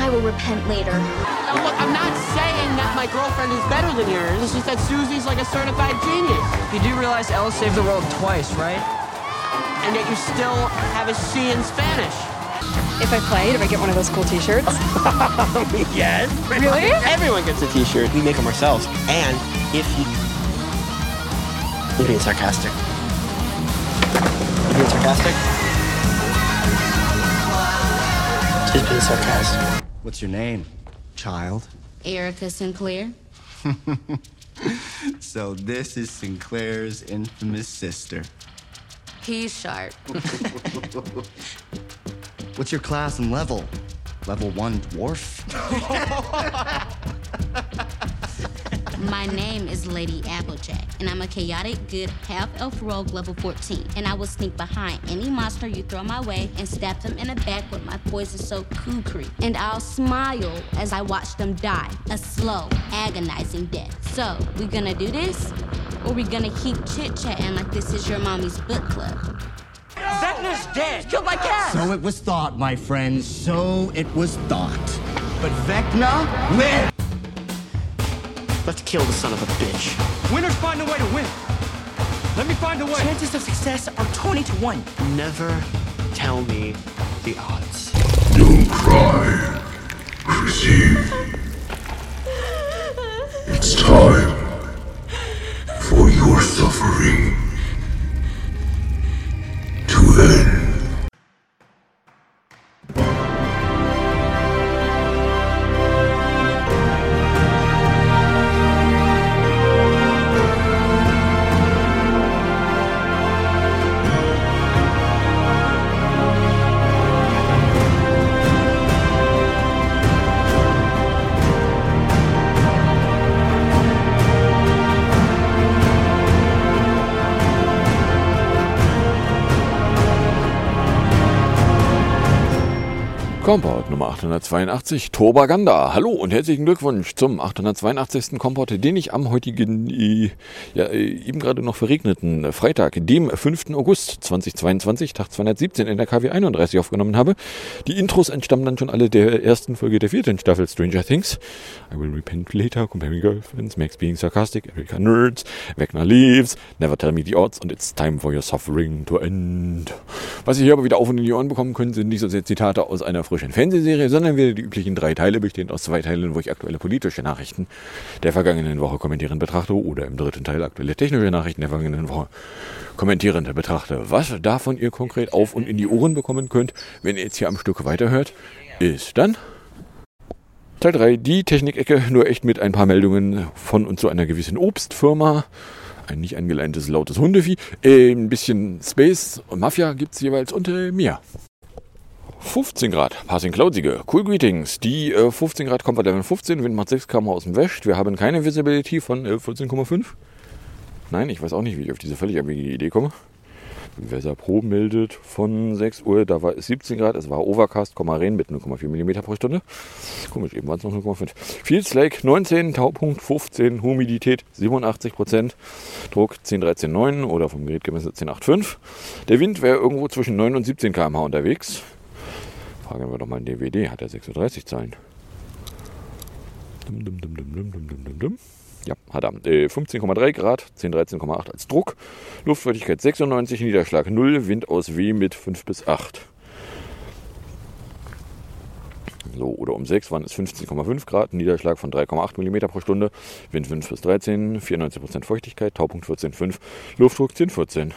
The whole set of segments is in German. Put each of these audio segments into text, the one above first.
I will repent later. Now, look, I'm not saying that my girlfriend is better than yours. It's just that Susie's like a certified genius. You do realize Ella saved the world twice, right? And yet you still have a C in Spanish. If I play, if I get one of those cool t-shirts. yes. Really? Everyone gets a t-shirt. We make them ourselves. And if you... You're being sarcastic. You're being sarcastic? Just being sarcastic. What's your name, child? Erica Sinclair. So this is Sinclair's infamous sister. He's sharp. What's your class and level? Level one dwarf? My name is Lady Applejack, and I'm a chaotic, good half elf rogue level 14. And I will sneak behind any monster you throw my way and stab them in the back with my poison soaked kukri. And I'll smile as I watch them die a slow, agonizing death. So, we gonna do this? Or we gonna keep chit chatting like this is your mommy's book club? Vecna's dead. Killed by cat. So it was thought, my friends. So it was thought. But Vecna lived! Let's kill the son of a bitch. Winners find a way to win. Let me find a way. Chances of success are 20 to 1. Never tell me the odds. Don't cry, Chrissy. It's time for your suffering 882, Turbaganda. Hallo und herzlichen Glückwunsch zum 882. Kompott, den ich am heutigen, äh, ja, äh, eben gerade noch verregneten Freitag, dem 5. August 2022, Tag 217 in der KW 31 aufgenommen habe. Die Intros entstammen dann schon alle der ersten Folge der vierten Staffel Stranger Things. I will repent later, comparing girlfriends, Max being sarcastic, Erika nerds, Wegner leaves, never tell me the odds and it's time for your suffering to end. Was ihr hier aber wieder auf und in die Ohren bekommen könnt, sind nicht so sehr Zitate aus einer frischen Fernsehserie, sondern wieder die üblichen drei Teile, bestehend aus zwei Teilen, wo ich aktuelle politische Nachrichten der vergangenen Woche kommentierend betrachte oder im dritten Teil aktuelle technische Nachrichten der vergangenen Woche kommentierend betrachte. Was davon ihr konkret auf und in die Ohren bekommen könnt, wenn ihr jetzt hier am Stück weiterhört, ist dann Teil 3, die Technikecke, nur echt mit ein paar Meldungen von und zu einer gewissen Obstfirma. Ein nicht angeleintes lautes Hundevieh. Äh, ein bisschen Space und Mafia gibt es jeweils unter mir. 15 Grad, Passing Cloudsige. Cool Greetings. Die äh, 15 Grad Comfort Level 15, Wind macht 6 km aus dem West. Wir haben keine Visibility von äh, 14,5. Nein, ich weiß auch nicht, wie ich auf diese völlig abwegige Idee komme. Weserpro meldet von 6 Uhr, da war es 17 Grad, es war Overcast, Kommaren mit 0,4 mm pro Stunde. Komisch, eben waren es noch 0,5. Fields Slake 19, Taupunkt 15, Humidität 87%, Druck 10,13,9 oder vom Gerät gemessen 10,85. Der Wind wäre irgendwo zwischen 9 und 17 km/h unterwegs. Fragen wir doch mal den DWD, hat er 36 Zeilen? Dum, dum, dum, dum, dum, dum, dum, dum. Ja, hat er. Äh, 15,3 Grad, 10, 13,8 als Druck. Luftfeuchtigkeit 96, Niederschlag 0, Wind aus W mit 5 bis 8. So, oder um 6 waren es 15,5 Grad, Niederschlag von 3,8 mm pro Stunde, Wind 5 bis 13, 94% Feuchtigkeit, Taupunkt 14,5, Luftdruck 10, 14.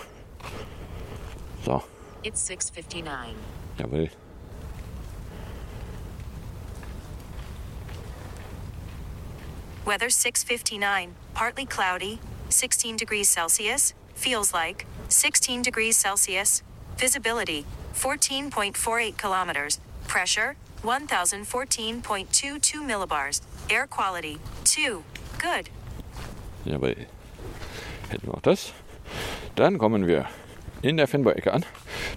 So, It's 6:59. jawohl. Weather 659. Partly cloudy, 16 degrees Celsius. Feels like 16 degrees Celsius. Visibility 14.48 kilometers. Pressure 1014.22 millibars. Air quality 2. Good. Jawohl. Hätten wir auch das. Dann kommen wir in der Fanboy-Ecke an.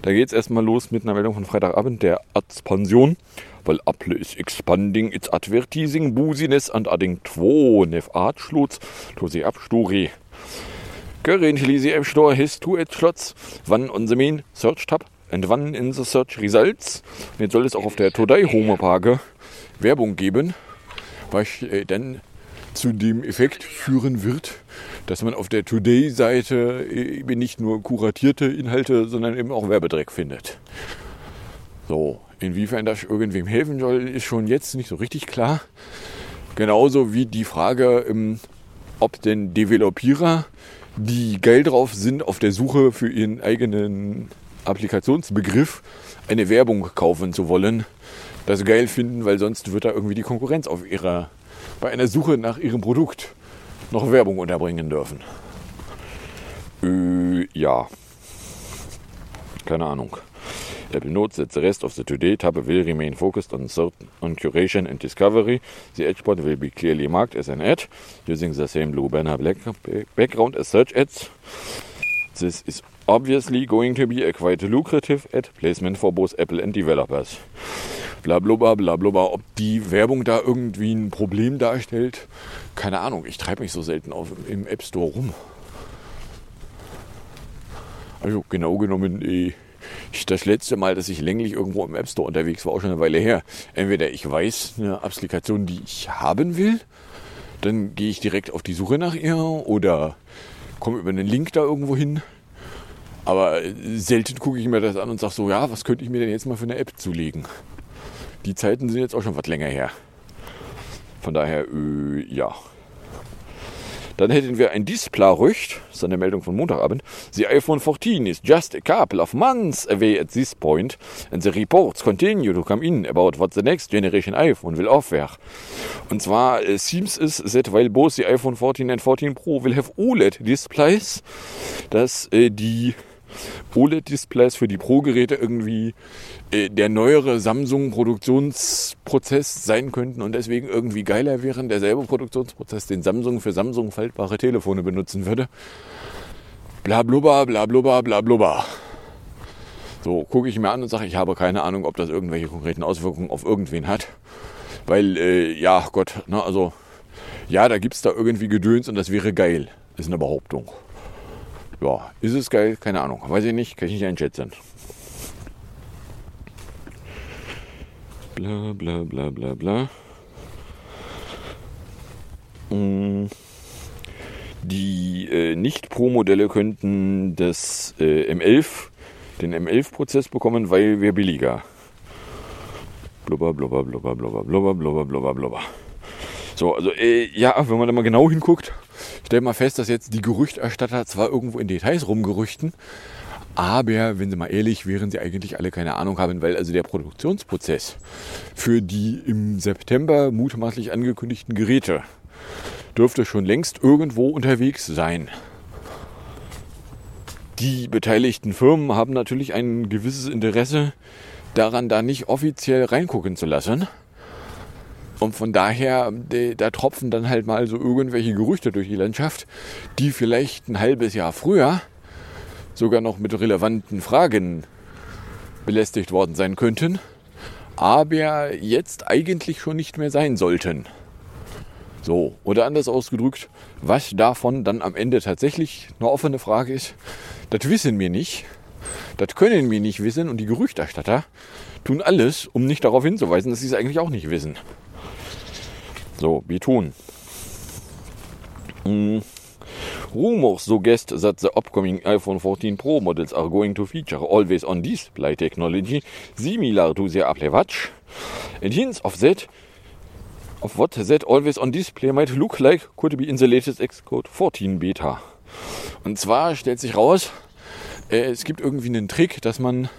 Da geht es erstmal los mit einer Meldung von Freitagabend der Expansion. Weil Apple is expanding its advertising business and adding two nef artschlutz to the app story. Currently the app store has two ad slots, one on the main search tab and one in the search results. Und jetzt soll es auch auf der Today Homepage Werbung geben, was äh, dann zu dem Effekt führen wird, dass man auf der Today-Seite eben nicht nur kuratierte Inhalte, sondern eben auch Werbedreck findet. So, inwiefern das irgendwem helfen soll, ist schon jetzt nicht so richtig klar. Genauso wie die Frage, ähm, ob denn Developierer, die geil drauf sind, auf der Suche für ihren eigenen Applikationsbegriff eine Werbung kaufen zu wollen, das geil finden, weil sonst wird da irgendwie die Konkurrenz auf ihrer, bei einer Suche nach ihrem Produkt noch Werbung unterbringen dürfen. Äh, ja. Keine Ahnung. Apple notes that the rest of the Today tab will remain focused on, on curation and discovery. The edge spot will be clearly marked as an ad using the same blue banner black background as search ads. This is obviously going to be a quite lucrative ad placement for both Apple and developers. Blablabla, blablabla. Ob die Werbung da irgendwie ein Problem darstellt, keine Ahnung. Ich treibe mich so selten auf, im App Store rum. Also genau genommen, eh, das letzte Mal, dass ich länglich irgendwo im App Store unterwegs war, auch schon eine Weile her. Entweder ich weiß eine Applikation, die ich haben will, dann gehe ich direkt auf die Suche nach ihr oder komme über einen Link da irgendwo hin. Aber selten gucke ich mir das an und sage so, ja, was könnte ich mir denn jetzt mal für eine App zulegen? Die Zeiten sind jetzt auch schon was länger her. Von daher, äh, ja. Dann hätten wir ein Display-Rücht, das ist eine Meldung von Montagabend. The iPhone 14 is just a couple of months away at this point, and the reports continue to come in about what the next generation iPhone will offer. Und zwar äh, seems es that while both the iPhone 14 and 14 Pro will have OLED displays, dass äh, die OLED-Displays für die Pro-Geräte irgendwie äh, der neuere Samsung-Produktionsprozess sein könnten und deswegen irgendwie geiler wären. Derselbe Produktionsprozess, den Samsung für Samsung faltbare Telefone benutzen würde. Blablubber, blablubber, blablubber. So, gucke ich mir an und sage, ich habe keine Ahnung, ob das irgendwelche konkreten Auswirkungen auf irgendwen hat. Weil, äh, ja, Gott, ne, also, ja, da gibt es da irgendwie Gedöns und das wäre geil. Ist eine Behauptung. Ja, ist es geil? Keine Ahnung. Weiß ich nicht, kann ich nicht einschätzen. Bla bla bla bla bla. Mm. Die äh, Nicht-Pro-Modelle könnten das äh, M11, den M11-Prozess bekommen, weil wir billiger. Blubber, blubber, blubber, blubber, blubber, blubber, blubber, blubber. So, also äh, ja, wenn man da mal genau hinguckt, stellt man fest, dass jetzt die Gerüchterstatter zwar irgendwo in Details rumgerüchten, aber wenn sie mal ehrlich wären, sie eigentlich alle keine Ahnung haben, weil also der Produktionsprozess für die im September mutmaßlich angekündigten Geräte dürfte schon längst irgendwo unterwegs sein. Die beteiligten Firmen haben natürlich ein gewisses Interesse daran, da nicht offiziell reingucken zu lassen. Und von daher, da tropfen dann halt mal so irgendwelche Gerüchte durch die Landschaft, die vielleicht ein halbes Jahr früher sogar noch mit relevanten Fragen belästigt worden sein könnten, aber jetzt eigentlich schon nicht mehr sein sollten. So, oder anders ausgedrückt, was davon dann am Ende tatsächlich eine offene Frage ist, das wissen wir nicht. Das können wir nicht wissen und die Gerüchterstatter tun alles, um nicht darauf hinzuweisen, dass sie es eigentlich auch nicht wissen. So, wir tun. Mm. Rumors suggest that the upcoming iPhone 14 Pro models are going to feature always on display technology similar to the Apple Watch. And hints of that of what that always on display might look like could be in the latest Xcode 14 Beta. Und zwar stellt sich raus, äh, es gibt irgendwie einen Trick, dass man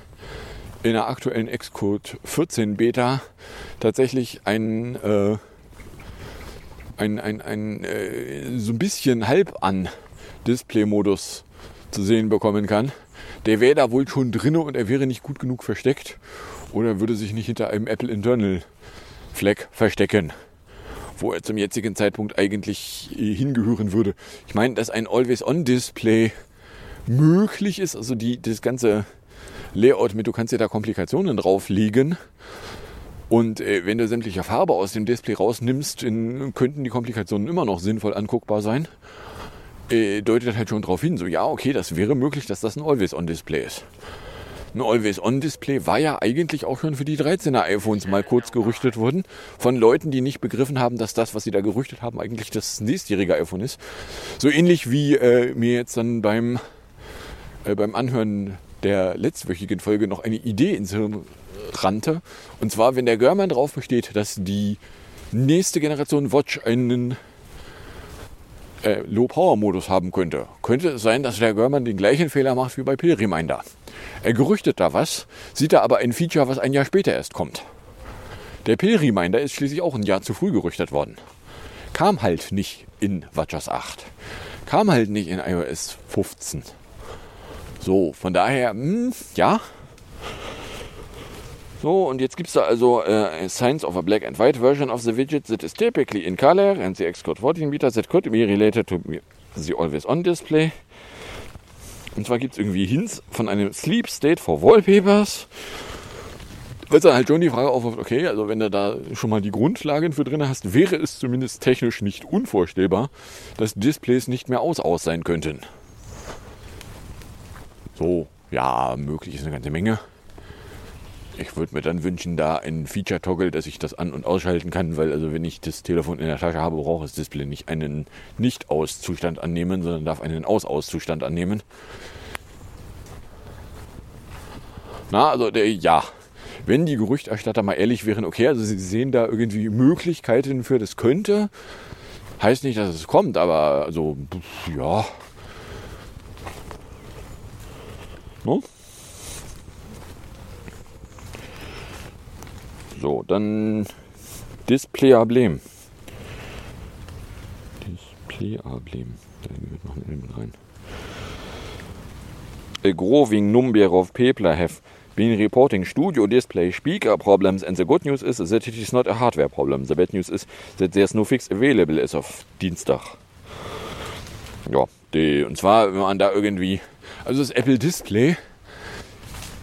in der aktuellen Xcode 14 Beta tatsächlich ein äh, ein, ein, ein äh, so ein bisschen halb an Display-Modus zu sehen bekommen kann. Der wäre da wohl schon drin und er wäre nicht gut genug versteckt oder würde sich nicht hinter einem Apple Internal Flag verstecken, wo er zum jetzigen Zeitpunkt eigentlich äh, hingehören würde. Ich meine, dass ein Always-On-Display möglich ist, also die, das ganze Layout mit, du kannst dir da Komplikationen drauflegen und äh, wenn du sämtliche Farbe aus dem Display rausnimmst, in, könnten die Komplikationen immer noch sinnvoll anguckbar sein. Äh, deutet halt schon darauf hin, so ja, okay, das wäre möglich, dass das ein Always-On-Display ist. Ein Always-On-Display war ja eigentlich auch schon für die 13er iPhones mal kurz gerüchtet worden. Von Leuten, die nicht begriffen haben, dass das, was sie da gerüchtet haben, eigentlich das nächstjährige iPhone ist. So ähnlich wie äh, mir jetzt dann beim, äh, beim Anhören der letztwöchigen Folge noch eine Idee ins Hirn rannte. Und zwar, wenn der Görman drauf besteht, dass die nächste Generation Watch einen äh, Low-Power-Modus haben könnte, könnte es sein, dass der Görman den gleichen Fehler macht wie bei Pill Reminder. Er gerüchtet da was, sieht da aber ein Feature, was ein Jahr später erst kommt. Der Pill Reminder ist schließlich auch ein Jahr zu früh gerüchtet worden. Kam halt nicht in WatchOS 8. Kam halt nicht in iOS 15. So, von daher, mh, ja. So, und jetzt gibt es da also äh, Signs of a black and white version of the widget that is typically in color and the Xcode 14 beta that could be related to the always on display. Und zwar gibt es irgendwie Hints von einem Sleep State for Wallpapers. Weil dann halt schon die Frage aufwirft, okay, also wenn du da schon mal die Grundlagen für drin hast, wäre es zumindest technisch nicht unvorstellbar, dass Displays nicht mehr aus aus sein könnten. So, ja, möglich ist eine ganze Menge. Ich würde mir dann wünschen, da ein Feature-Toggle, dass ich das an- und ausschalten kann, weil also wenn ich das Telefon in der Tasche habe, braucht das Display nicht einen Nicht-Aus-Zustand annehmen, sondern darf einen Aus-Aus-Zustand annehmen. Na, also der, ja, wenn die Gerüchterstatter mal ehrlich wären, okay, also sie sehen da irgendwie Möglichkeiten für das könnte, heißt nicht, dass es kommt, aber also, ja. No? So, dann Display-Ablem. Display-Ablem. Da gehört noch ein Element rein. A growing number of people have been reporting studio display speaker problems and the good news is that it is not a hardware problem. The bad news is that there's no fix available as of Dienstag. Ja, die, und zwar, wenn man da irgendwie, also das Apple Display,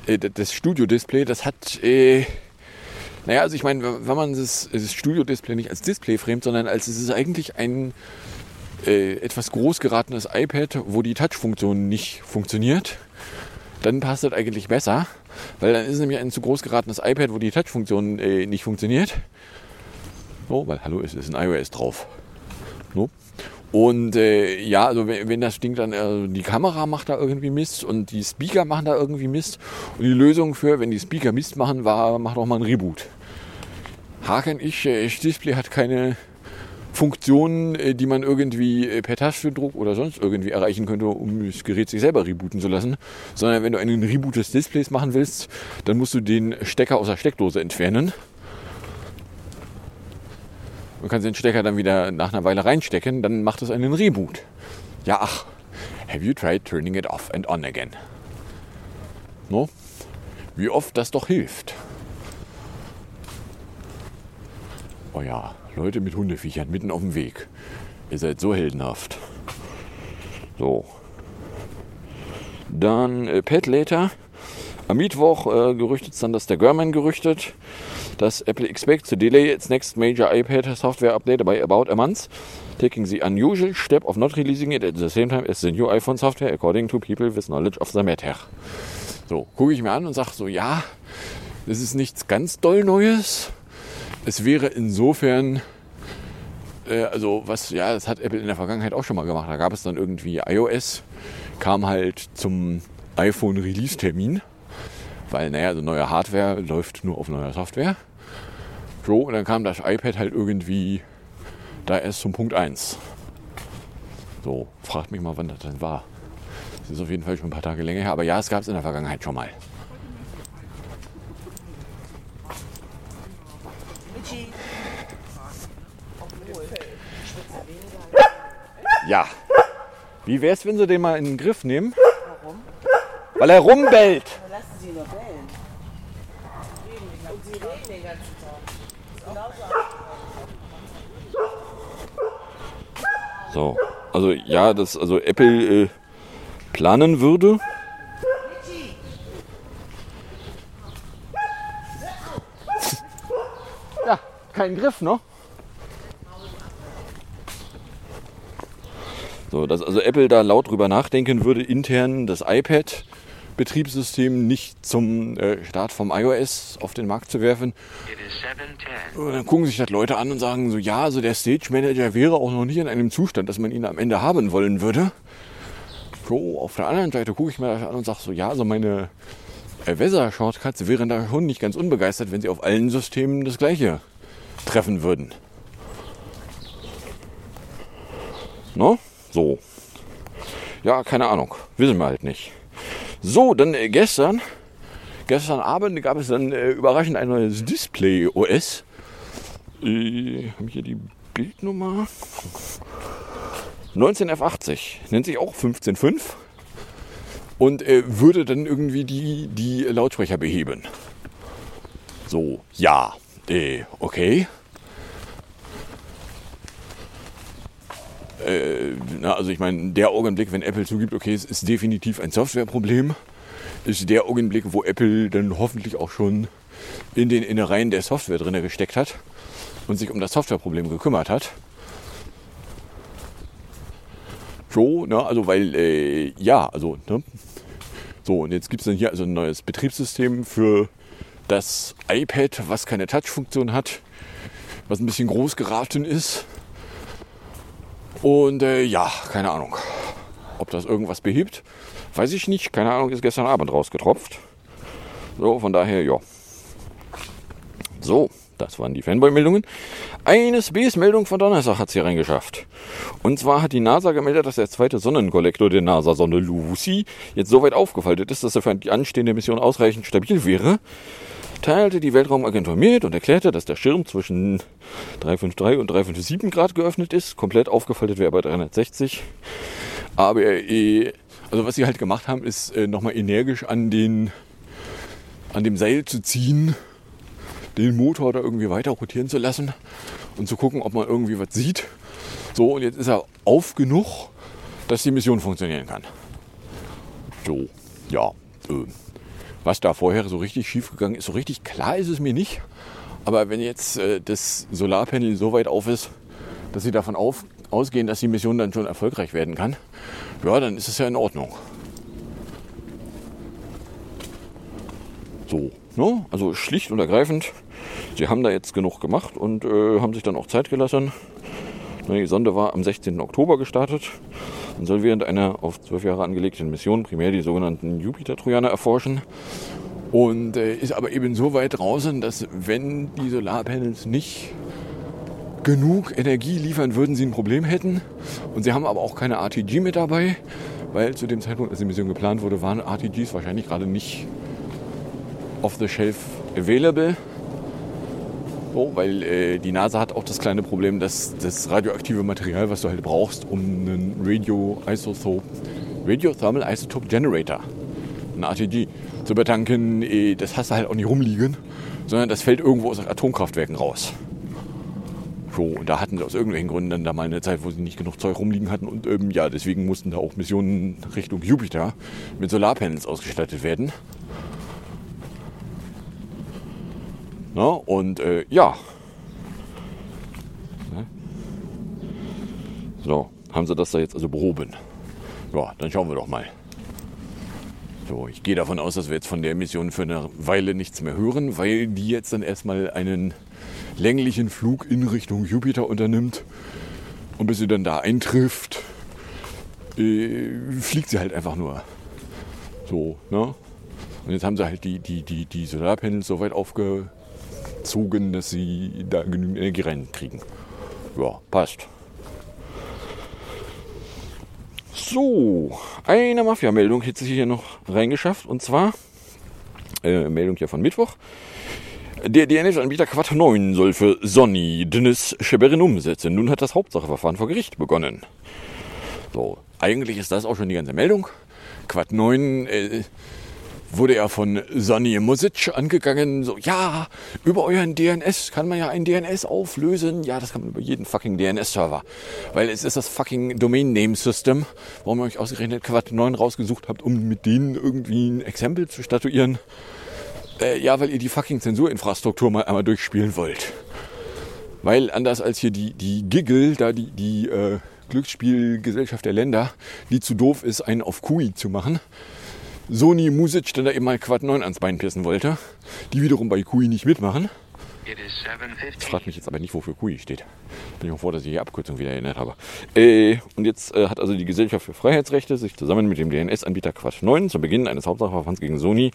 äh, das Studio Display, das hat, äh, naja, also ich meine, wenn man das, das Studio-Display nicht als Display framet, sondern als es ist eigentlich ein äh, etwas groß geratenes iPad, wo die Touch-Funktion nicht funktioniert, dann passt das eigentlich besser, weil dann ist es nämlich ein zu groß geratenes iPad, wo die Touch-Funktion äh, nicht funktioniert. So, weil hallo, es ist ein iOS drauf. So. Und äh, ja, also wenn, wenn das Ding dann, also die Kamera macht da irgendwie Mist und die Speaker machen da irgendwie Mist. Und die Lösung für, wenn die Speaker Mist machen, war, mach doch mal ein Reboot. Haken ich, äh, das Display hat keine Funktionen, äh, die man irgendwie äh, per Tastendruck oder sonst irgendwie erreichen könnte, um das Gerät sich selber rebooten zu lassen. Sondern wenn du einen Reboot des Displays machen willst, dann musst du den Stecker aus der Steckdose entfernen. Du kannst den Stecker dann wieder nach einer Weile reinstecken, dann macht es einen Reboot. Ja, ach, have you tried turning it off and on again? No? Wie oft das doch hilft. Oh ja, Leute mit Hundeviechern mitten auf dem Weg. Ihr seid so heldenhaft. So. Dann äh, Pat Later. Am Mittwoch äh, gerüchtet dann, dass der German gerüchtet, dass Apple expects to delay its next major iPad software update by about a month, taking the unusual step of not releasing it at the same time as the new iPhone software, according to people with knowledge of the matter. So, gucke ich mir an und sage so, ja, das ist nichts ganz doll Neues. Es wäre insofern, äh, also was, ja, das hat Apple in der Vergangenheit auch schon mal gemacht. Da gab es dann irgendwie iOS, kam halt zum iPhone-Release-Termin, weil, naja, also neue Hardware läuft nur auf neuer Software. So, und dann kam das iPad halt irgendwie da erst zum Punkt 1. So, fragt mich mal, wann das denn war. Das ist auf jeden Fall schon ein paar Tage länger her, aber ja, es gab es in der Vergangenheit schon mal. Ja. Wie wär's, wenn Sie den mal in den Griff nehmen? Warum? Weil er rumbellt. Lassen Sie ihn doch bellen. Und Sie reden den ganzen Tag. So, also ja, das also Apple äh, planen würde. Ja, kein Griff, ne? So, dass also Apple da laut drüber nachdenken würde, intern das iPad Betriebssystem nicht zum äh, Start vom iOS auf den Markt zu werfen. Und dann gucken sich das Leute an und sagen so, ja, also der Stage Manager wäre auch noch nicht in einem Zustand, dass man ihn am Ende haben wollen würde. So, auf der anderen Seite gucke ich mir das an und sage so, ja, also meine äh, Weather-Shortcuts wären da schon nicht ganz unbegeistert, wenn sie auf allen Systemen das gleiche treffen würden. No? So. Ja, keine Ahnung. Wissen wir halt nicht. So, dann äh, gestern, gestern Abend gab es dann äh, überraschend ein neues Display OS. Äh, haben hier die Bildnummer 19F80. Nennt sich auch 15.5 und äh, würde dann irgendwie die, die Lautsprecher beheben. So, ja, äh, okay. Äh, na, also ich meine, der Augenblick, wenn Apple zugibt, okay, es ist definitiv ein Softwareproblem, ist der Augenblick, wo Apple dann hoffentlich auch schon in den Innereien der Software drin gesteckt hat und sich um das Softwareproblem gekümmert hat. So, ne, also weil, äh, ja, also, ne, so, und jetzt gibt es dann hier also ein neues Betriebssystem für das iPad, was keine Touch-Funktion hat, was ein bisschen groß geraten ist. Und äh, ja, keine Ahnung, ob das irgendwas behebt, weiß ich nicht. Keine Ahnung, ist gestern Abend rausgetropft. So, von daher, ja. So, das waren die Fanboy-Meldungen. Eine Space-Meldung von Donnerstag hat es hier reingeschafft. Und zwar hat die NASA gemeldet, dass der zweite Sonnenkollektor der NASA-Sonde Lucy jetzt so weit aufgefaltet ist, dass er für die anstehende Mission ausreichend stabil wäre. Teilte die Weltraumagentur mit und erklärte, dass der Schirm zwischen 353 und 357 Grad geöffnet ist. Komplett aufgefaltet wäre bei 360. Aber äh, also was sie halt gemacht haben, ist äh, nochmal energisch an den an dem Seil zu ziehen den Motor da irgendwie weiter rotieren zu lassen und zu gucken, ob man irgendwie was sieht. So, und jetzt ist er auf genug, dass die Mission funktionieren kann. So, ja. Äh, was da vorher so richtig schief gegangen ist, so richtig klar ist es mir nicht. Aber wenn jetzt äh, das Solarpanel so weit auf ist, dass sie davon auf, ausgehen, dass die Mission dann schon erfolgreich werden kann, ja, dann ist es ja in Ordnung. So, ne? also schlicht und ergreifend Sie haben da jetzt genug gemacht und äh, haben sich dann auch Zeit gelassen. Die Sonde war am 16. Oktober gestartet und soll während einer auf zwölf Jahre angelegten Mission primär die sogenannten Jupiter-Trojaner erforschen. Und äh, ist aber eben so weit draußen, dass wenn die Solarpanels nicht genug Energie liefern, würden sie ein Problem hätten. Und sie haben aber auch keine RTG mit dabei, weil zu dem Zeitpunkt, als die Mission geplant wurde, waren RTGs wahrscheinlich gerade nicht off the shelf available. So, weil äh, die NASA hat auch das kleine Problem, dass das radioaktive Material, was du halt brauchst, um einen Radio Isotope, Radio Thermal Isotope Generator, ein RTG, zu betanken, äh, das hast du halt auch nicht rumliegen, sondern das fällt irgendwo aus Atomkraftwerken raus. So, und da hatten sie aus irgendwelchen Gründen dann da mal eine Zeit, wo sie nicht genug Zeug rumliegen hatten und ähm, ja, deswegen mussten da auch Missionen Richtung Jupiter mit Solarpanels ausgestattet werden. Ne? Und äh, ja. Ne? So, haben sie das da jetzt also behoben. Ja, dann schauen wir doch mal. So, ich gehe davon aus, dass wir jetzt von der Mission für eine Weile nichts mehr hören, weil die jetzt dann erstmal einen länglichen Flug in Richtung Jupiter unternimmt. Und bis sie dann da eintrifft, äh, fliegt sie halt einfach nur. So, ne? Und jetzt haben sie halt die, die, die, die Solarpanels so weit aufge, erzogen, dass sie da genügend Energie reinkriegen. Ja, passt. So, eine Mafia-Meldung hätte sich hier noch reingeschafft und zwar äh, Meldung hier von Mittwoch. Der DNS-Anbieter Quad 9 soll für Sonny Dennis Scheberin umsetzen. Nun hat das Hauptsacheverfahren vor Gericht begonnen. So, eigentlich ist das auch schon die ganze Meldung. Quad 9 äh, wurde er von Sonny Music angegangen, so, ja, über euren DNS kann man ja ein DNS auflösen. Ja, das kann man über jeden fucking DNS-Server. Weil es ist das fucking Domain Name System, warum ihr euch ausgerechnet Quad 9 rausgesucht habt, um mit denen irgendwie ein Exempel zu statuieren. Äh, ja, weil ihr die fucking Zensurinfrastruktur mal einmal durchspielen wollt. Weil anders als hier die, die Giggle, da die, die äh, Glücksspielgesellschaft der Länder, die zu doof ist, einen auf Kui zu machen, Sony Music dann da eben mal Quad 9 ans Bein pissen wollte, die wiederum bei QI nicht mitmachen. Ich frage mich jetzt aber nicht, wofür QI steht. Bin ich auch froh, dass ich die Abkürzung wieder erinnert habe. Äh, und jetzt äh, hat also die Gesellschaft für Freiheitsrechte sich zusammen mit dem DNS-Anbieter Quatsch 9 zu Beginn eines Hauptsachverfahrens gegen Sony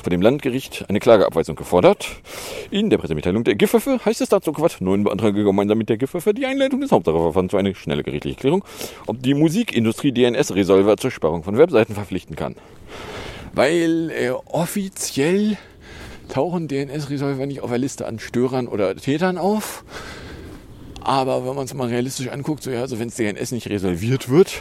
vor dem Landgericht eine Klageabweisung gefordert. In der Pressemitteilung der GIFFE heißt es dazu, Quatsch 9 beantrage gemeinsam mit der GIFFE die Einleitung des Hauptsachverfahrens zu einer schnelle gerichtliche Klärung, ob die Musikindustrie DNS-Resolver zur Sperrung von Webseiten verpflichten kann. Weil äh, offiziell tauchen DNS-Resolver nicht auf der Liste an Störern oder Tätern auf. Aber wenn man es mal realistisch anguckt, so ja, also wenn DNS nicht resolviert wird,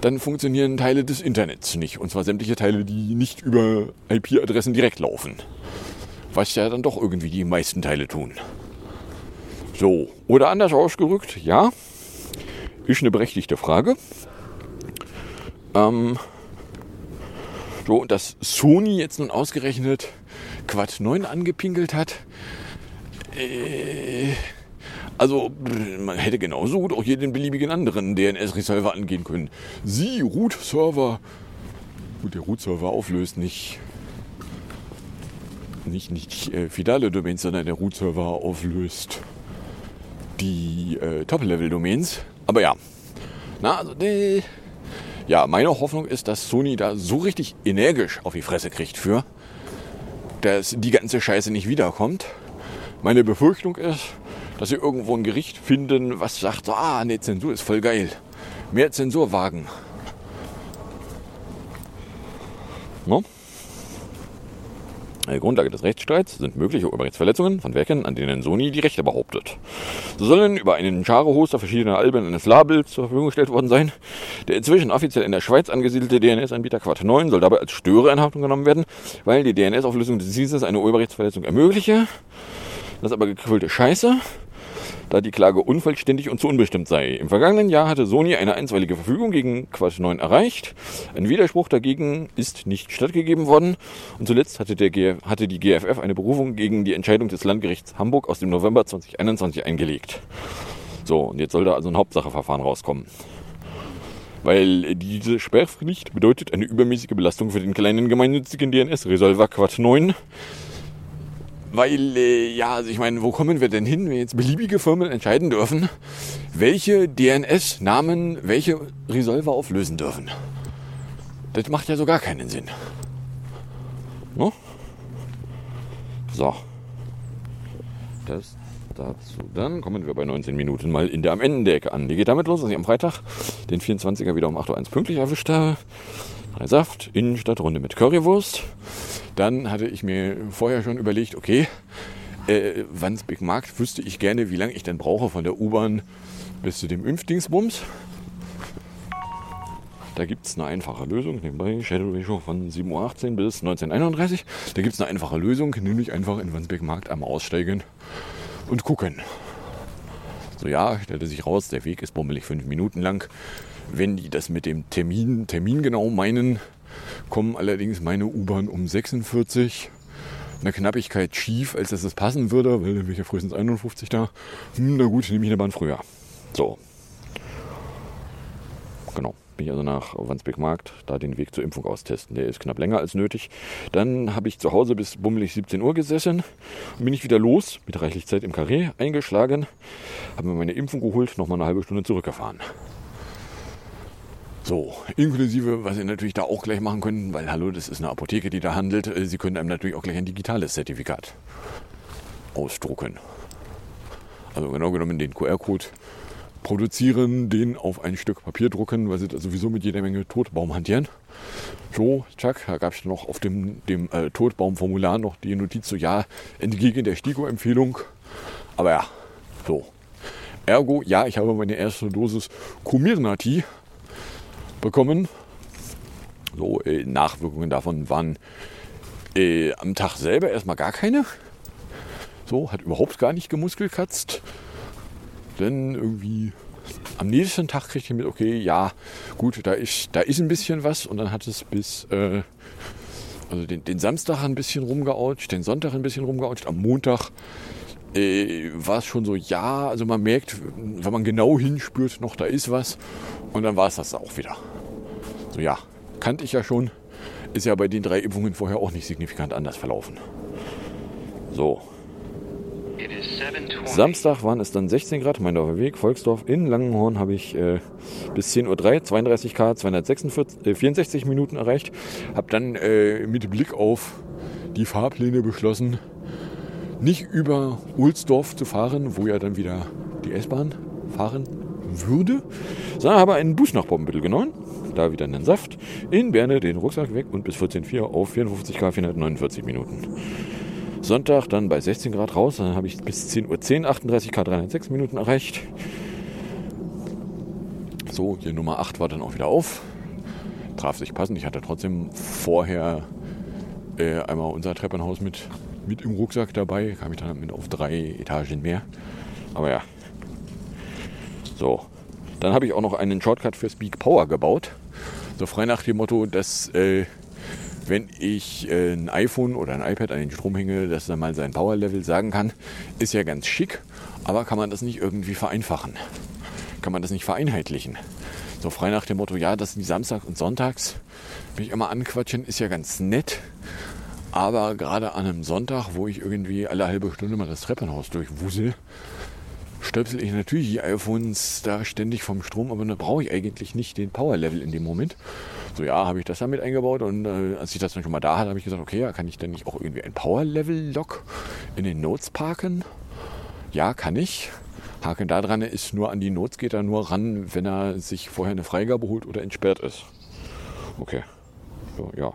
dann funktionieren Teile des Internets nicht. Und zwar sämtliche Teile, die nicht über IP-Adressen direkt laufen. Was ja dann doch irgendwie die meisten Teile tun. So, oder anders ausgerückt, ja, ist eine berechtigte Frage. Ähm, so, und dass Sony jetzt nun ausgerechnet Quad 9 angepinkelt hat, äh, also man hätte genauso gut auch jeden beliebigen anderen DNS-Resolver angehen können. Sie, Root-Server. Gut, der Root-Server auflöst nicht nicht, nicht äh, fidale Domains, sondern der Root-Server auflöst die äh, Top-Level-Domains. Aber ja, na, also, äh, ja, meine Hoffnung ist, dass Sony da so richtig energisch auf die Fresse kriegt für, dass die ganze Scheiße nicht wiederkommt. Meine Befürchtung ist, dass sie irgendwo ein Gericht finden, was sagt, ah, ne, Zensur ist voll geil. Mehr Zensur wagen. No? Die Grundlage des Rechtsstreits sind mögliche Urheberrechtsverletzungen von Werken, an denen Sony die Rechte behauptet. So sollen über einen Charo-Hoster verschiedene Alben eines Labels zur Verfügung gestellt worden sein. Der inzwischen offiziell in der Schweiz angesiedelte DNS-Anbieter Quad 9 soll dabei als Störer in Haftung genommen werden, weil die DNS-Auflösung des Dienstes eine Urheberrechtsverletzung ermögliche. Das ist aber gequillte Scheiße da die Klage unvollständig und zu unbestimmt sei. Im vergangenen Jahr hatte Sony eine einstweilige Verfügung gegen Quatsch 9 erreicht. Ein Widerspruch dagegen ist nicht stattgegeben worden. Und zuletzt hatte, der hatte die GFF eine Berufung gegen die Entscheidung des Landgerichts Hamburg aus dem November 2021 eingelegt. So, und jetzt soll da also ein Hauptsacheverfahren rauskommen. Weil diese Sperrpflicht bedeutet eine übermäßige Belastung für den kleinen gemeinnützigen DNS-Resolver Quad 9 weil, äh, ja, also ich meine, wo kommen wir denn hin, wenn jetzt beliebige Firmen entscheiden dürfen, welche DNS-Namen welche Resolver auflösen dürfen? Das macht ja so gar keinen Sinn. No? So. Das dazu. Dann kommen wir bei 19 Minuten mal in der am Ende Ecke an. Die geht damit los, dass ich am Freitag den 24er wieder um 8.01 Uhr pünktlich erwischt habe. Drei Saft, Innenstadtrunde mit Currywurst. Dann hatte ich mir vorher schon überlegt, okay, äh, Wandsbek Markt wüsste ich gerne, wie lange ich denn brauche von der U-Bahn bis zu dem Impfdingsbums. Da gibt es eine einfache Lösung, nebenbei Shadow Ratio von 7.18 Uhr bis 19.31 Uhr. Da gibt es eine einfache Lösung, nämlich einfach in Wandsbek Markt einmal aussteigen und gucken. So ja, stellte sich raus, der Weg ist bummelig fünf Minuten lang. Wenn die das mit dem Termin, Termin genau meinen, kommen allerdings meine U-Bahn um 46 eine Knappigkeit schief, als dass es passen würde, weil dann wäre ich ja frühestens 51 da. Hm, na gut, nehme ich eine Bahn früher. So. Genau. Bin ich also nach Wandsbek Markt, da den Weg zur Impfung austesten. Der ist knapp länger als nötig. Dann habe ich zu Hause bis bummelig 17 Uhr gesessen. und bin ich wieder los, mit reichlich Zeit im Karree eingeschlagen, habe mir meine Impfung geholt, nochmal eine halbe Stunde zurückgefahren. So, inklusive, was Sie natürlich da auch gleich machen können, weil hallo, das ist eine Apotheke, die da handelt. Äh, Sie können einem natürlich auch gleich ein digitales Zertifikat ausdrucken. Also genau genommen den QR-Code produzieren, den auf ein Stück Papier drucken, weil sie da sowieso mit jeder Menge Totbaum hantieren. So, zack, da gab es noch auf dem, dem äh, Totbaumformular noch die Notiz so, ja, entgegen der STIKO-Empfehlung. Aber ja, so. Ergo, ja, ich habe meine erste Dosis Comirnaty bekommen. So, äh, Nachwirkungen davon waren äh, am Tag selber erstmal gar keine. So, hat überhaupt gar nicht gemuskelkatzt. Dann irgendwie am nächsten Tag kriegte ich mit, okay, ja, gut, da ist, da ist ein bisschen was. Und dann hat es bis, äh, also den, den Samstag ein bisschen rumgeoucht, den Sonntag ein bisschen rumgeoucht, am Montag äh, war es schon so, ja, also man merkt, wenn man genau hinspürt, noch da ist was. Und dann war es das auch wieder. So ja, kannte ich ja schon. ist ja bei den drei Impfungen vorher auch nicht signifikant anders verlaufen. So. Samstag waren es dann 16 Grad, Meindorfer Weg, Volksdorf. In Langenhorn habe ich äh, bis 10.03 Uhr 32 K, 264 äh, Minuten erreicht. Habe dann äh, mit Blick auf die Fahrpläne beschlossen, nicht über Ohlsdorf zu fahren, wo ja dann wieder die S-Bahn fahren würde, sondern habe einen Bus nach Poppenbüttel genommen, da wieder einen Saft, in Berne den Rucksack weg und bis 14.04 auf 54 K 449 Minuten. Sonntag dann bei 16 Grad raus, dann habe ich bis 10.10 Uhr 10, 38 K 306 Minuten erreicht. So, hier Nummer 8 war dann auch wieder auf. Traf sich passend. Ich hatte trotzdem vorher äh, einmal unser Treppenhaus mit, mit im Rucksack dabei. Kam ich dann mit auf drei Etagen mehr. Aber ja. So. Dann habe ich auch noch einen Shortcut für Speak Power gebaut. So frei nach dem Motto, dass äh, wenn ich äh, ein iPhone oder ein iPad an den Strom hänge, dass er mal sein Power-Level sagen kann, ist ja ganz schick, aber kann man das nicht irgendwie vereinfachen? Kann man das nicht vereinheitlichen? So frei nach dem Motto, ja, dass die Samstag und Sonntags mich immer anquatschen, ist ja ganz nett. Aber gerade an einem Sonntag, wo ich irgendwie alle halbe Stunde mal das Treppenhaus durchwusel, stöpsel ich natürlich die iPhones da ständig vom Strom, aber da brauche ich eigentlich nicht den Power-Level in dem Moment. So, ja, habe ich das damit eingebaut und äh, als ich das dann schon mal da hatte, habe ich gesagt, okay, ja, kann ich denn nicht auch irgendwie ein Power-Level-Lock in den Notes parken? Ja, kann ich. Haken da dran ist nur an die Notes geht er nur ran, wenn er sich vorher eine Freigabe holt oder entsperrt ist. Okay. Ja.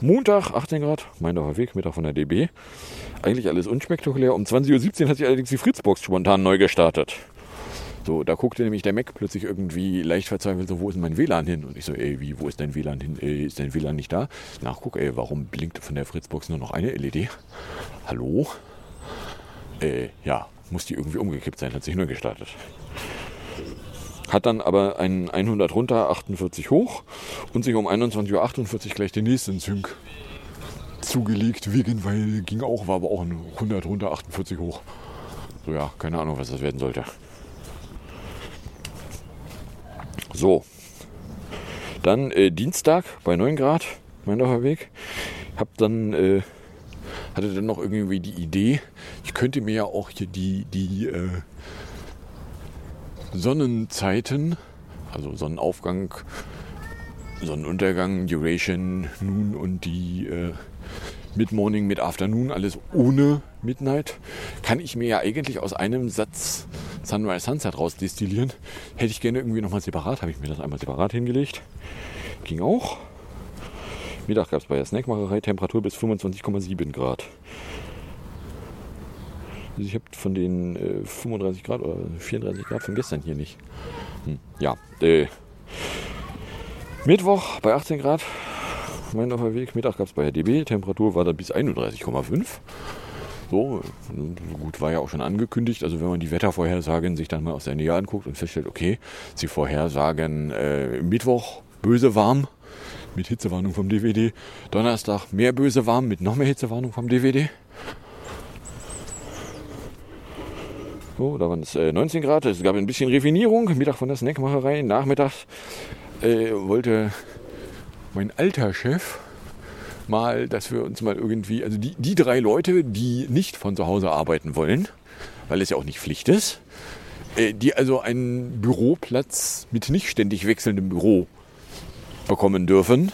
Montag, 18 Grad, Meindorfer Weg, Mittag von der DB. Eigentlich alles unspektakulär. Um 20.17 Uhr hat sich allerdings die Fritzbox spontan neu gestartet. So, da guckte nämlich der Mac plötzlich irgendwie leicht verzweifelt, so, wo ist mein WLAN hin? Und ich so, ey, wie, wo ist dein WLAN hin? Ey, ist dein WLAN nicht da? Nachguck, ey, warum blinkt von der Fritzbox nur noch eine LED? Hallo? Äh, ja, muss die irgendwie umgekippt sein, hat sich neu gestartet. Hat dann aber einen 100 runter, 48 hoch und sich um 21.48 Uhr gleich den nächsten Sync zugelegt, wegen, weil ging auch, war aber auch ein 100 runter, 48 hoch. So ja, keine Ahnung, was das werden sollte. So. Dann äh, Dienstag bei 9 Grad, Meindorfer Weg. Hab dann, äh, hatte dann noch irgendwie die Idee, ich könnte mir ja auch hier die, die äh, Sonnenzeiten, also Sonnenaufgang, Sonnenuntergang, Duration, Noon und die äh, Mid-Morning, Mid-Afternoon, alles ohne Midnight, kann ich mir ja eigentlich aus einem Satz Sunrise Sunset rausdestillieren. Hätte ich gerne irgendwie nochmal separat, habe ich mir das einmal separat hingelegt. Ging auch. Mittag gab es bei der Snackmacherei Temperatur bis 25,7 Grad. Also ich habe von den äh, 35 Grad oder 34 Grad von gestern hier nicht. Hm, ja, äh, Mittwoch bei 18 Grad, Meindorfer Weg. Mittag gab es bei der DB. Temperatur war da bis 31,5. So, gut, war ja auch schon angekündigt. Also wenn man die Wettervorhersagen sich dann mal aus der Nähe anguckt und feststellt, okay, sie vorhersagen äh, Mittwoch böse warm mit Hitzewarnung vom DVD. Donnerstag mehr böse warm mit noch mehr Hitzewarnung vom DVD. So, da waren es äh, 19 Grad. Es gab ein bisschen Refinierung. Mittag von der Snackmacherei. Nachmittags äh, wollte mein alter Chef mal, dass wir uns mal irgendwie, also die, die drei Leute, die nicht von zu Hause arbeiten wollen, weil es ja auch nicht Pflicht ist, äh, die also einen Büroplatz mit nicht ständig wechselndem Büro bekommen dürfen,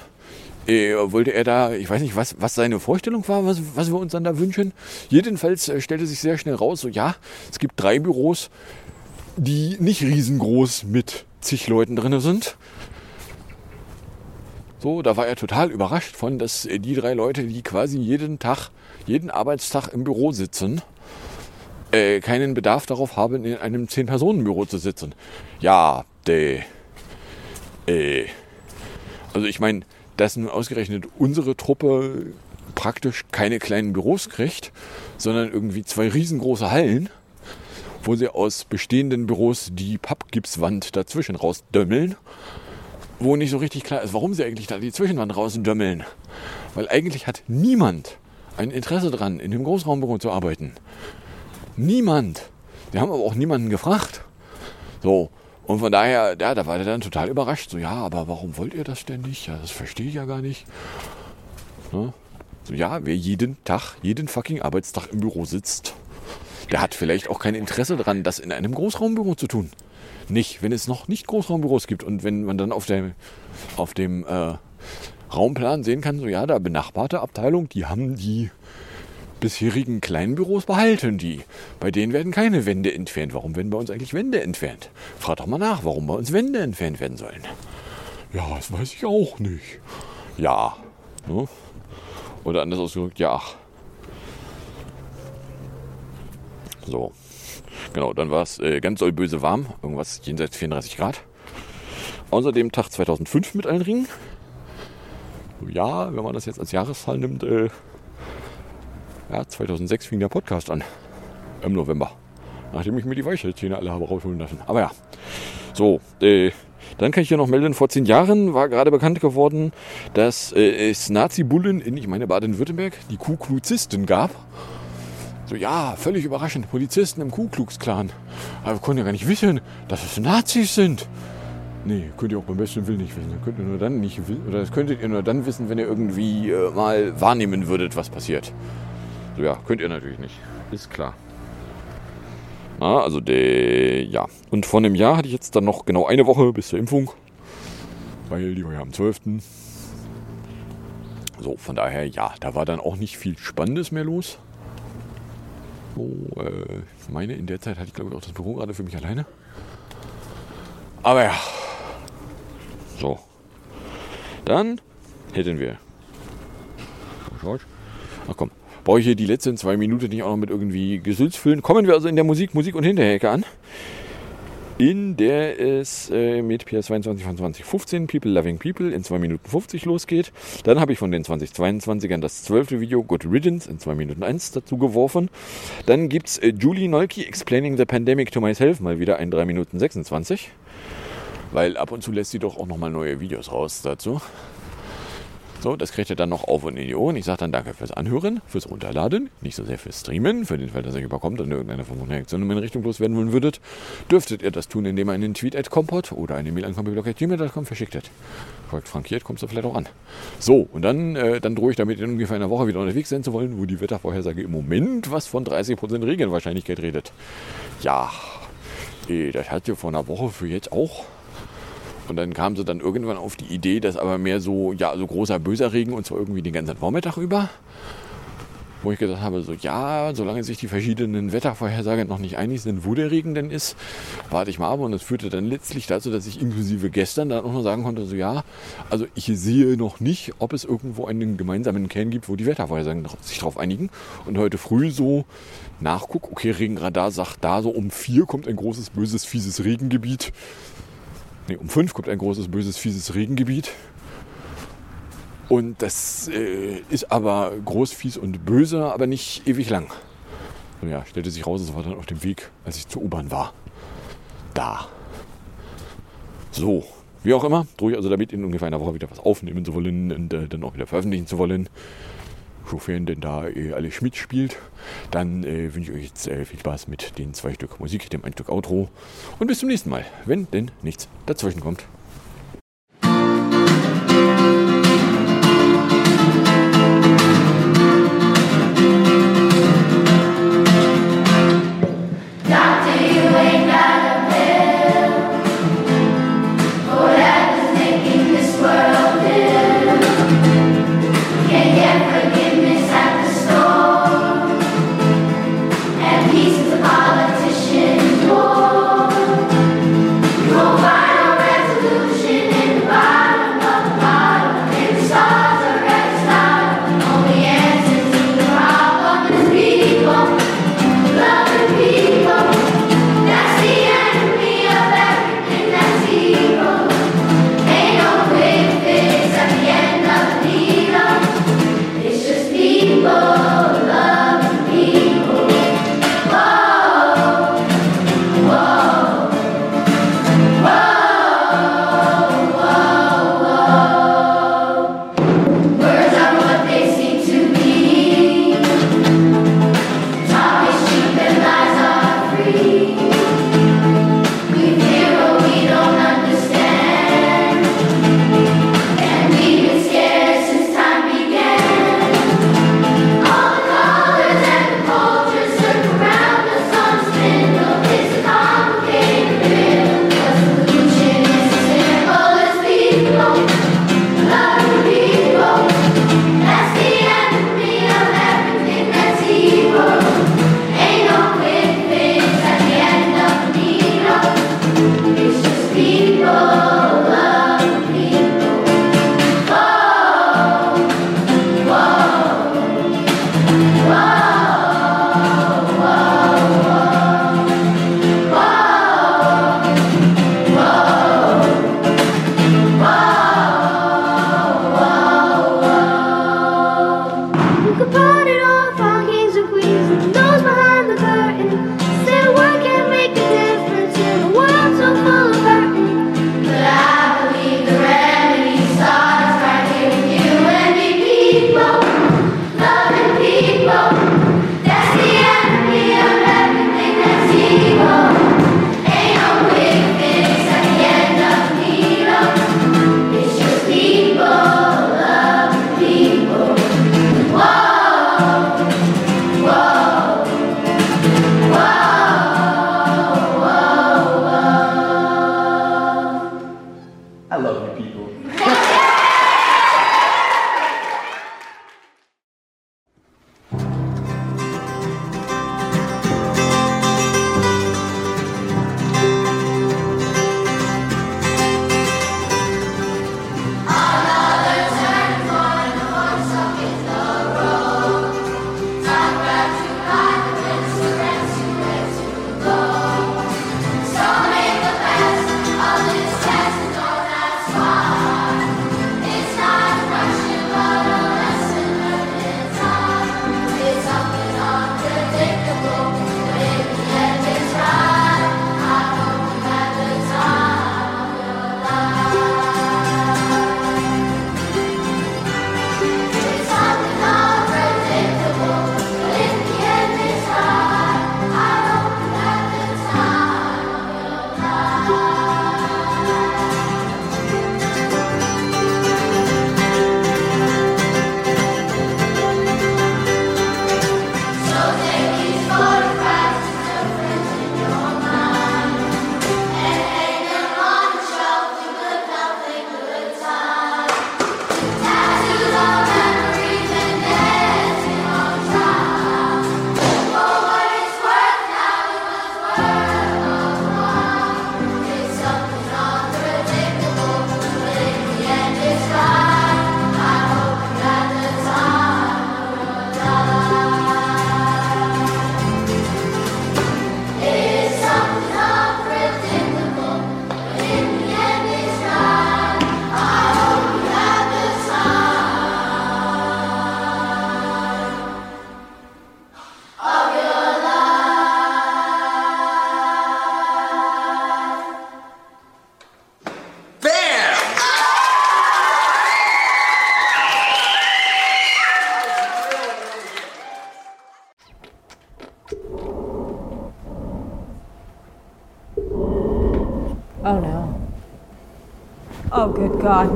wollte er da, ich weiß nicht, was, was seine Vorstellung war, was, was wir uns dann da wünschen. Jedenfalls äh, stellte sich sehr schnell raus, so ja, es gibt drei Büros, die nicht riesengroß mit zig Leuten drin sind. So, da war er total überrascht von, dass äh, die drei Leute, die quasi jeden Tag, jeden Arbeitstag im Büro sitzen, äh, keinen Bedarf darauf haben, in einem Zehn-Personen-Büro zu sitzen. Ja, de, äh, also ich meine, dass nun ausgerechnet unsere Truppe praktisch keine kleinen Büros kriegt, sondern irgendwie zwei riesengroße Hallen, wo sie aus bestehenden Büros die Pappgipswand dazwischen rausdömmeln, wo nicht so richtig klar ist, warum sie eigentlich da die Zwischenwand rausdömmeln. Weil eigentlich hat niemand ein Interesse dran, in dem Großraumbüro zu arbeiten. Niemand. Wir haben aber auch niemanden gefragt. So, Und von daher, ja, da war der dann total überrascht. So, ja, aber warum wollt ihr das denn nicht? Ja, das verstehe ich ja gar nicht. Ne? So, ja, wer jeden Tag, jeden fucking Arbeitstag im Büro sitzt, der hat vielleicht auch kein Interesse daran, das in einem Großraumbüro zu tun. Nicht, wenn es noch nicht Großraumbüros gibt und wenn man dann auf dem, auf dem äh, Raumplan sehen kann, so ja, da benachbarte Abteilung, die haben die bisherigen kleinen Büros behalten die. Bei denen werden keine Wände entfernt. Warum werden bei uns eigentlich Wände entfernt? Frag doch mal nach, warum bei uns Wände entfernt werden sollen. Ja, das weiß ich auch nicht. Ja. Ne? Oder anders ausgedrückt, ja. So. Genau, dann war es äh, ganz doll böse warm. Irgendwas jenseits 34 Grad. Außerdem Tag 2005 mit allen Ringen. Ja, wenn man das jetzt als Jahreszahl nimmt, äh, ja, 2006 fing der Podcast an. Im November. Nachdem ich mir die Weichelzähne alle habe rausholen lassen. Aber ja. So, äh, dann kann ich hier noch melden, vor zehn Jahren war gerade bekannt geworden, dass äh, es Nazi-Bullen in, ich meine Baden-Württemberg, die Ku-Kluzisten gab. So, ja, völlig überraschend, Polizisten im Ku-Klux-Klan. Aber wir konnten ja gar nicht wissen, dass es Nazis sind. Nee, könnt ihr auch beim besten Willen nicht wissen. Das könnt ihr nur dann nicht. Oder das könntet ihr nur dann wissen, wenn ihr irgendwie äh, mal wahrnehmen würdet, was passiert. So, ja, könnt ihr natürlich nicht. Ist klar. Na, also der, ja. Und vor einem Jahr hatte ich jetzt dann noch genau eine Woche bis zur Impfung. Weil die war ja am 12. So, von daher, ja, da war dann auch nicht viel Spannendes mehr los. So, äh, ich meine, in der Zeit hatte ich glaube ich auch das Büro gerade für mich alleine. Aber ja. So. Dann hätten wir. Ach komm. Brauche ich hier die letzten zwei Minuten nicht auch noch mit irgendwie Gesülz füllen? Kommen wir also in der Musik, Musik und Hinterhecke an. In der es äh, mit PS22 von 2015 People Loving People in 2 Minuten 50 losgeht. Dann habe ich von den 2022ern das zwölfte Video Good Riddance in 2 Minuten 1 dazu geworfen. Dann gibt es äh, Julie Nolki Explaining the Pandemic to Myself, mal wieder in 3 Minuten 26. Weil ab und zu lässt sie doch auch nochmal neue Videos raus dazu. So, das kriegt ihr dann noch auf und in die Ohren. Ich sage dann danke fürs Anhören, fürs Runterladen, nicht so sehr fürs Streamen, für den Fall, dass ihr überkommt und irgendeine Form von Reaktion in Richtung loswerden wollen würdet, dürftet ihr das tun, indem ihr einen Tweet at Compot oder eine Mail an computerblog.gmail.com verschicktet. Korrekt frankiert, kommst du vielleicht auch an. So, und dann, äh, dann drohe ich damit in ungefähr einer Woche wieder unterwegs sein zu wollen, wo die Wettervorhersage im Moment was von 30% Regenwahrscheinlichkeit redet. Ja, äh, das hat ja vor einer Woche für jetzt auch und dann kam sie dann irgendwann auf die Idee, dass aber mehr so, ja, so großer böser Regen und zwar irgendwie den ganzen Vormittag über. Wo ich gesagt habe, so ja, solange sich die verschiedenen Wettervorhersagen noch nicht einig sind, wo der Regen denn ist, warte ich mal ab. Und das führte dann letztlich dazu, dass ich inklusive gestern dann auch noch sagen konnte, so ja, also ich sehe noch nicht, ob es irgendwo einen gemeinsamen Kern gibt, wo die Wettervorhersagen sich darauf einigen. Und heute früh so nachguck, okay, Regenradar sagt da so um vier kommt ein großes, böses, fieses Regengebiet. Nee, um fünf kommt ein großes, böses, fieses Regengebiet. Und das äh, ist aber groß, fies und böse, aber nicht ewig lang. Und ja, stellte sich raus, es war dann auf dem Weg, als ich zur U-Bahn war. Da. So, wie auch immer, drohe ich also damit in ungefähr einer Woche wieder was aufnehmen zu wollen und äh, dann auch wieder veröffentlichen zu wollen. Sofern denn da äh, alles mitspielt, dann äh, wünsche ich euch jetzt äh, viel Spaß mit den zwei Stück Musik, dem ein Stück Outro und bis zum nächsten Mal, wenn denn nichts dazwischen kommt.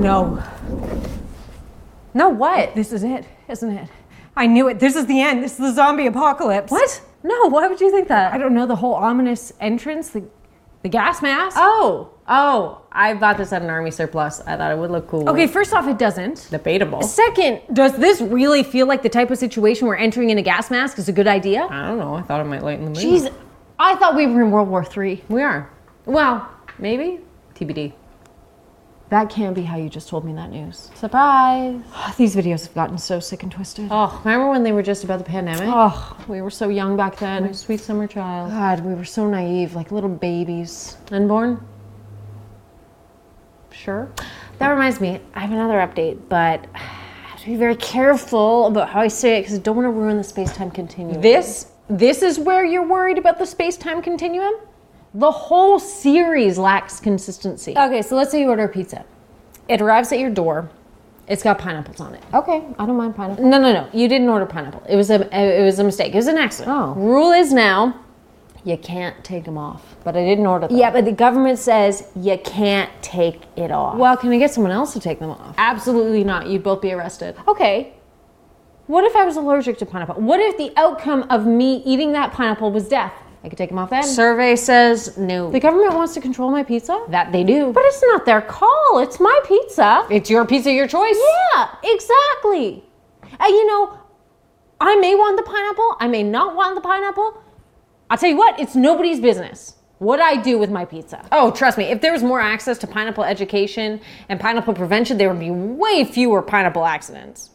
No. No, what? This is it, isn't it? I knew it. This is the end. This is the zombie apocalypse. What? No, why would you think that? I don't know. The whole ominous entrance, the, the gas mask. Oh, oh, I bought this at an army surplus. I thought it would look cool. Okay, first off, it doesn't. Debatable. Second, does this really feel like the type of situation where entering in a gas mask is a good idea? I don't know. I thought it might lighten the mood. Jeez, I thought we were in World War III. We are. Well, Maybe? TBD. That can't be how you just told me that news. Surprise. These videos have gotten so sick and twisted. Oh, remember when they were just about the pandemic? Oh, we were so young back then. My sweet summer child. God, we were so naive, like little babies. Unborn? Sure. That reminds me, I have another update, but I have to be very careful about how I say it because I don't want to ruin the space time continuum. This this is where you're worried about the space-time continuum? The whole series lacks consistency. Okay, so let's say you order a pizza. It arrives at your door. It's got pineapples on it. Okay, I don't mind pineapple. No, no, no. You didn't order pineapple. It was a it was a mistake. It was an accident. Oh. Rule is now you can't take them off. But I didn't order them. Yeah, but the government says you can't take it off. Well, can I get someone else to take them off? absolutely not. You'd both be arrested. Okay. What if I was allergic to pineapple? What if the outcome of me eating that pineapple was death? I could take them off then. Survey says no. The government wants to control my pizza? that they do. But it's not their call. It's my pizza. it's your pizza, your choice. Yeah, exactly. And you know, I may want the pineapple. I may not want the pineapple. I'll tell you what, it's nobody's business what I do with my pizza. Oh, trust me, if there was more access to pineapple education and pineapple prevention, there would be way fewer pineapple accidents.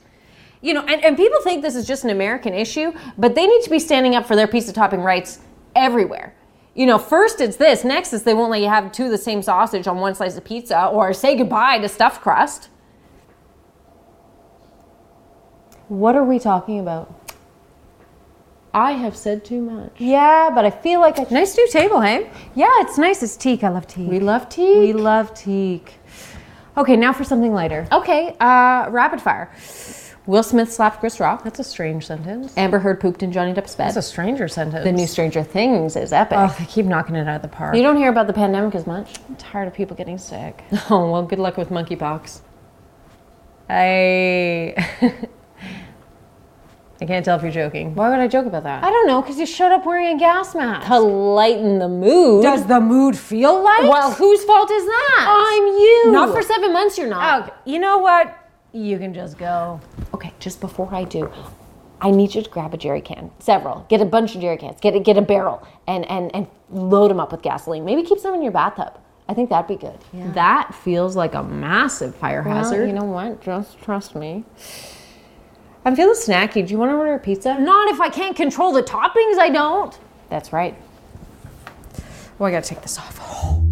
You know, and, and people think this is just an American issue, but they need to be standing up for their pizza topping rights everywhere. You know, first it's this, next is they won't let you have two of the same sausage on one slice of pizza or say goodbye to stuffed crust. What are we talking about? I have said too much. Yeah, but I feel like I. Nice new table, hey? Yeah, it's nice. It's teak. I love teak. We love teak. We love teak. Okay, now for something lighter. Okay, uh, rapid fire. Will Smith slapped Chris Rock. That's a strange sentence. Amber Heard pooped in Johnny Depp's bed. That's a stranger sentence. the new Stranger Things is epic. Oh, they keep knocking it out of the park. You don't hear about the pandemic as much. I'm tired of people getting sick. Oh, well, good luck with monkeypox. I. I can't tell if you're joking. Why would I joke about that? I don't know, because you showed up wearing a gas mask. to lighten the mood. Does the mood feel light? well, whose fault is that? I'm you. Not for seven months, you're not. Okay, you know what? You can just go. Okay, just before I do, I need you to grab a jerry can, several. Get a bunch of jerry cans. Get a, get a barrel and and and load them up with gasoline. Maybe keep some in your bathtub. I think that'd be good. Yeah. That feels like a massive fire Well, hazard. you know what? Just trust me. I'm feeling snacky. Do you want to order a pizza? Not if I can't control the toppings, I don't. That's right. Oh, I gotta take this off.